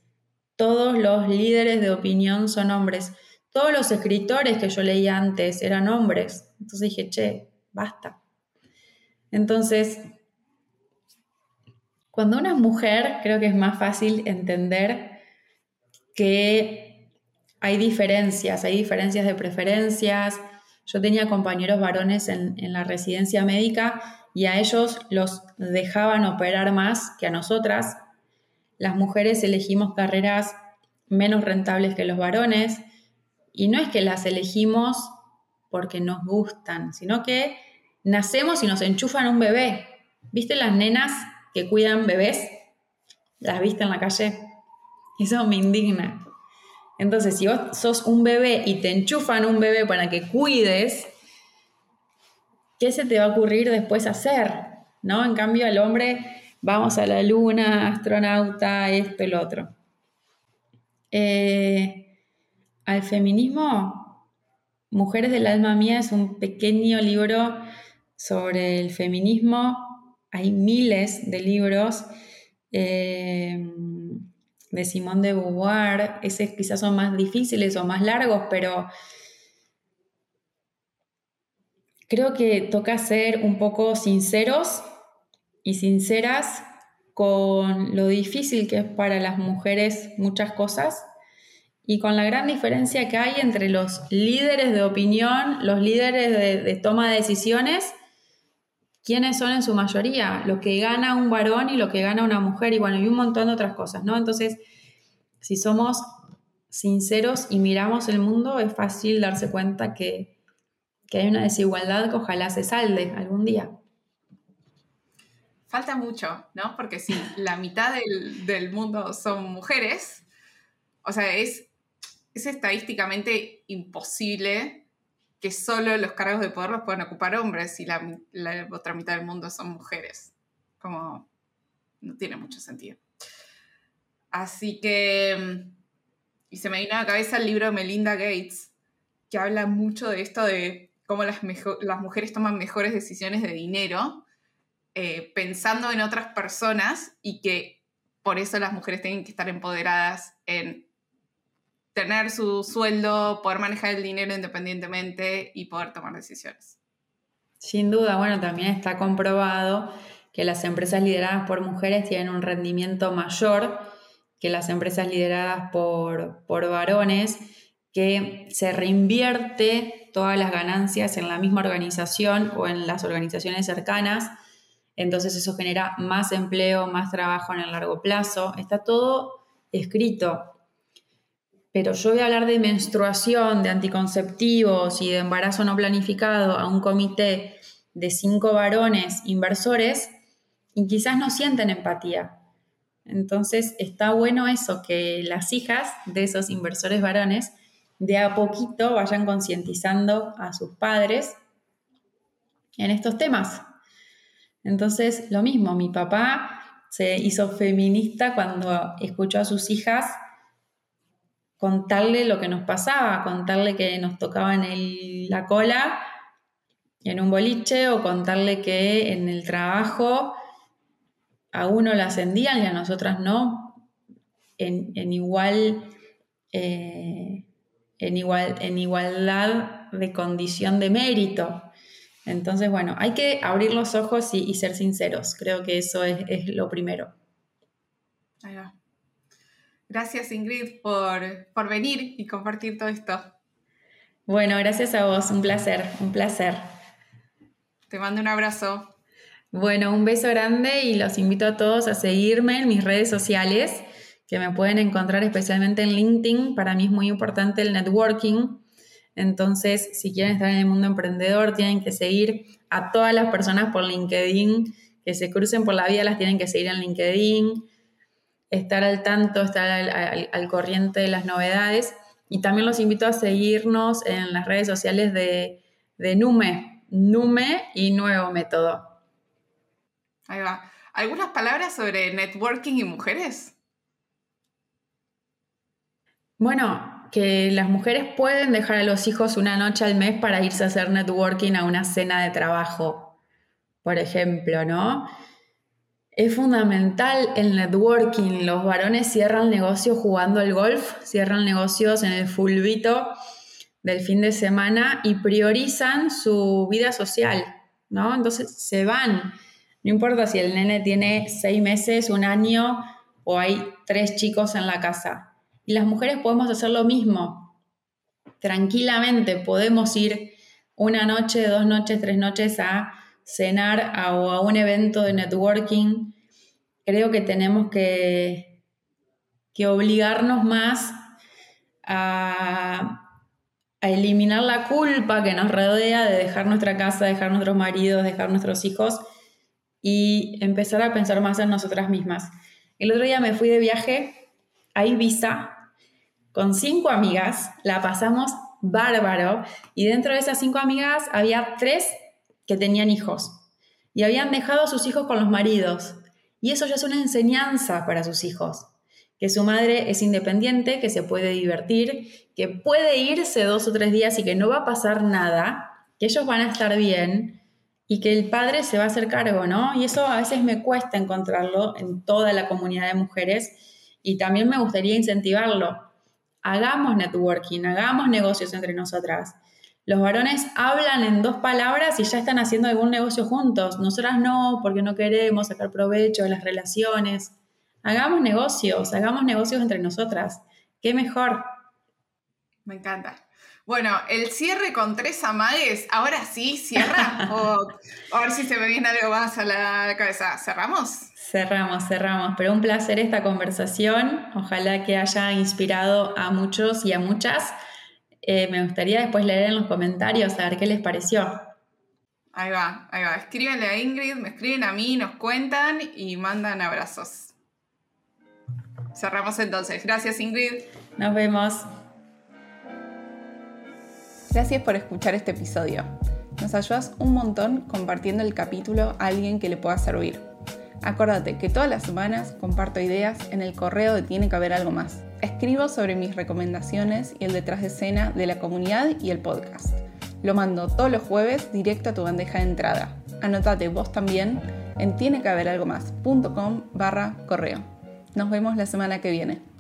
todos los líderes de opinión son hombres. Todos los escritores que yo leía antes eran hombres. Entonces dije, che, basta. Entonces, cuando una es mujer, creo que es más fácil entender que hay diferencias, hay diferencias de preferencias. Yo tenía compañeros varones en, en la residencia médica y a ellos los dejaban operar más que a nosotras las mujeres elegimos carreras menos rentables que los varones y no es que las elegimos porque nos gustan, sino que nacemos y nos enchufan un bebé. ¿Viste las nenas que cuidan bebés? ¿Las viste en la calle? Eso me indigna. Entonces, si vos sos un bebé y te enchufan un bebé para que cuides, ¿qué se te va a ocurrir después hacer? ¿No? En cambio, al hombre, vamos a la luna, astronauta, esto lo otro. Eh, al feminismo, Mujeres del Alma Mía es un pequeño libro sobre el feminismo. Hay miles de libros. Eh, de Simone de Beauvoir, esos quizás son más difíciles o más largos, pero creo que toca ser un poco sinceros y sinceras con lo difícil que es para las mujeres muchas cosas y con la gran diferencia que hay entre los líderes de opinión, los líderes de, toma de decisiones, quiénes son en su mayoría, lo que gana un varón y lo que gana una mujer y bueno, y un montón de otras cosas, ¿no? Entonces, si somos sinceros y miramos el mundo, es fácil darse cuenta que, hay una desigualdad que ojalá se salde algún día.
Falta mucho, ¿no? Porque si <laughs> la mitad del, mundo son mujeres, o sea, es, es estadísticamente imposible que solo los cargos de poder los puedan ocupar hombres y la, la, otra mitad del mundo son mujeres. Como no tiene mucho sentido. Así que, y se me vino a la cabeza el libro de Melinda Gates, que habla mucho de esto de cómo las, las mujeres toman mejores decisiones de dinero, eh, pensando en otras personas y que por eso las mujeres tienen que estar empoderadas en tener su sueldo, poder manejar el dinero independientemente y poder tomar decisiones.
Sin duda, bueno, también está comprobado que las empresas lideradas por mujeres tienen un rendimiento mayor que las empresas lideradas por, por varones, que se reinvierte todas las ganancias en la misma organización o en las organizaciones cercanas. Entonces eso genera más empleo, más trabajo en el largo plazo. Está todo escrito. Pero yo voy a hablar de menstruación, de anticonceptivos y de embarazo no planificado a un comité de cinco varones inversores y quizás no sienten empatía. Entonces está bueno eso, que las hijas de esos inversores varones de a poquito vayan concientizando a sus padres en estos temas. Entonces, lo mismo, mi papá se hizo feminista cuando escuchó a sus hijas contarle lo que nos pasaba, contarle que nos tocaba en la cola en un boliche o contarle que en el trabajo a uno la ascendían y a nosotras no, en, igual, eh, en, igual, en igualdad de condición de mérito. Entonces, bueno, hay que abrir los ojos y, ser sinceros. Creo que eso es, lo primero.
Gracias, Ingrid, por, por venir y compartir todo esto.
Bueno, gracias a vos. Un placer, un placer.
Te mando un abrazo.
Bueno, un beso grande y los invito a todos a seguirme en mis redes sociales, que me pueden encontrar especialmente en LinkedIn. Para mí es muy importante el networking. Entonces, si quieren estar en el mundo emprendedor, tienen que seguir a todas las personas por LinkedIn, que se crucen por la vida, las tienen que seguir en LinkedIn, estar al tanto, estar al, corriente de las novedades. Y también los invito a seguirnos en las redes sociales de, de Nume, Nume y Nuevo Método.
Ahí va. ¿Algunas palabras sobre networking y mujeres?
Bueno, que las mujeres pueden dejar a los hijos una noche al mes para irse a hacer networking a una cena de trabajo, por ejemplo, ¿no? Es fundamental el networking. Los varones cierran negocios jugando al golf, cierran negocios en el fulbito del fin de semana y priorizan su vida social, ¿no? Entonces se van no importa si el nene tiene seis meses, un año o hay tres chicos en la casa. Y las mujeres podemos hacer lo mismo. Tranquilamente podemos ir una noche, dos noches, tres noches a cenar o a un evento de networking. Creo que tenemos que, que obligarnos más a, a eliminar la culpa que nos rodea de dejar nuestra casa, dejar nuestros maridos, dejar nuestros hijos y empezar a pensar más en nosotras mismas. El otro día me fui de viaje a Ibiza con cinco amigas, la pasamos bárbaro y dentro de esas cinco amigas había tres que tenían hijos y habían dejado a sus hijos con los maridos. Y eso ya es una enseñanza para sus hijos, que su madre es independiente, que se puede divertir, que puede irse dos o tres días y que no va a pasar nada, que ellos van a estar bien y que el padre se va a hacer cargo, ¿no? Y eso a veces me cuesta encontrarlo en toda la comunidad de mujeres y también me gustaría incentivarlo. Hagamos networking, hagamos negocios entre nosotras. Los varones hablan en dos palabras y ya están haciendo algún negocio juntos. Nosotras no, porque no queremos sacar provecho de las relaciones. Hagamos negocios, hagamos negocios entre nosotras. ¿Qué mejor?
Me encanta. Bueno, el cierre con tres amagues, ahora sí, cierra. <laughs> o, a ver si se me viene algo más a la cabeza. ¿Cerramos?
Cerramos, cerramos. Pero un placer esta conversación. Ojalá que haya inspirado a muchos y a muchas. Eh, me gustaría después leer en los comentarios a ver qué les pareció.
Ahí va, ahí va. Escríbenle a Ingrid, me escriben a mí, nos cuentan y mandan abrazos. Cerramos entonces. Gracias Ingrid.
Nos vemos.
Gracias por escuchar este episodio. Nos ayudas un montón compartiendo el capítulo a alguien que le pueda servir. Acuérdate que todas las semanas comparto ideas en el correo de Tiene que haber algo más. Escribo sobre mis recomendaciones y el detrás de escena de la comunidad y el podcast. Lo mando todos los jueves directo a tu bandeja de entrada. Anotate vos también en tienequehaberalgomás.com barra correo. Nos vemos la semana que viene.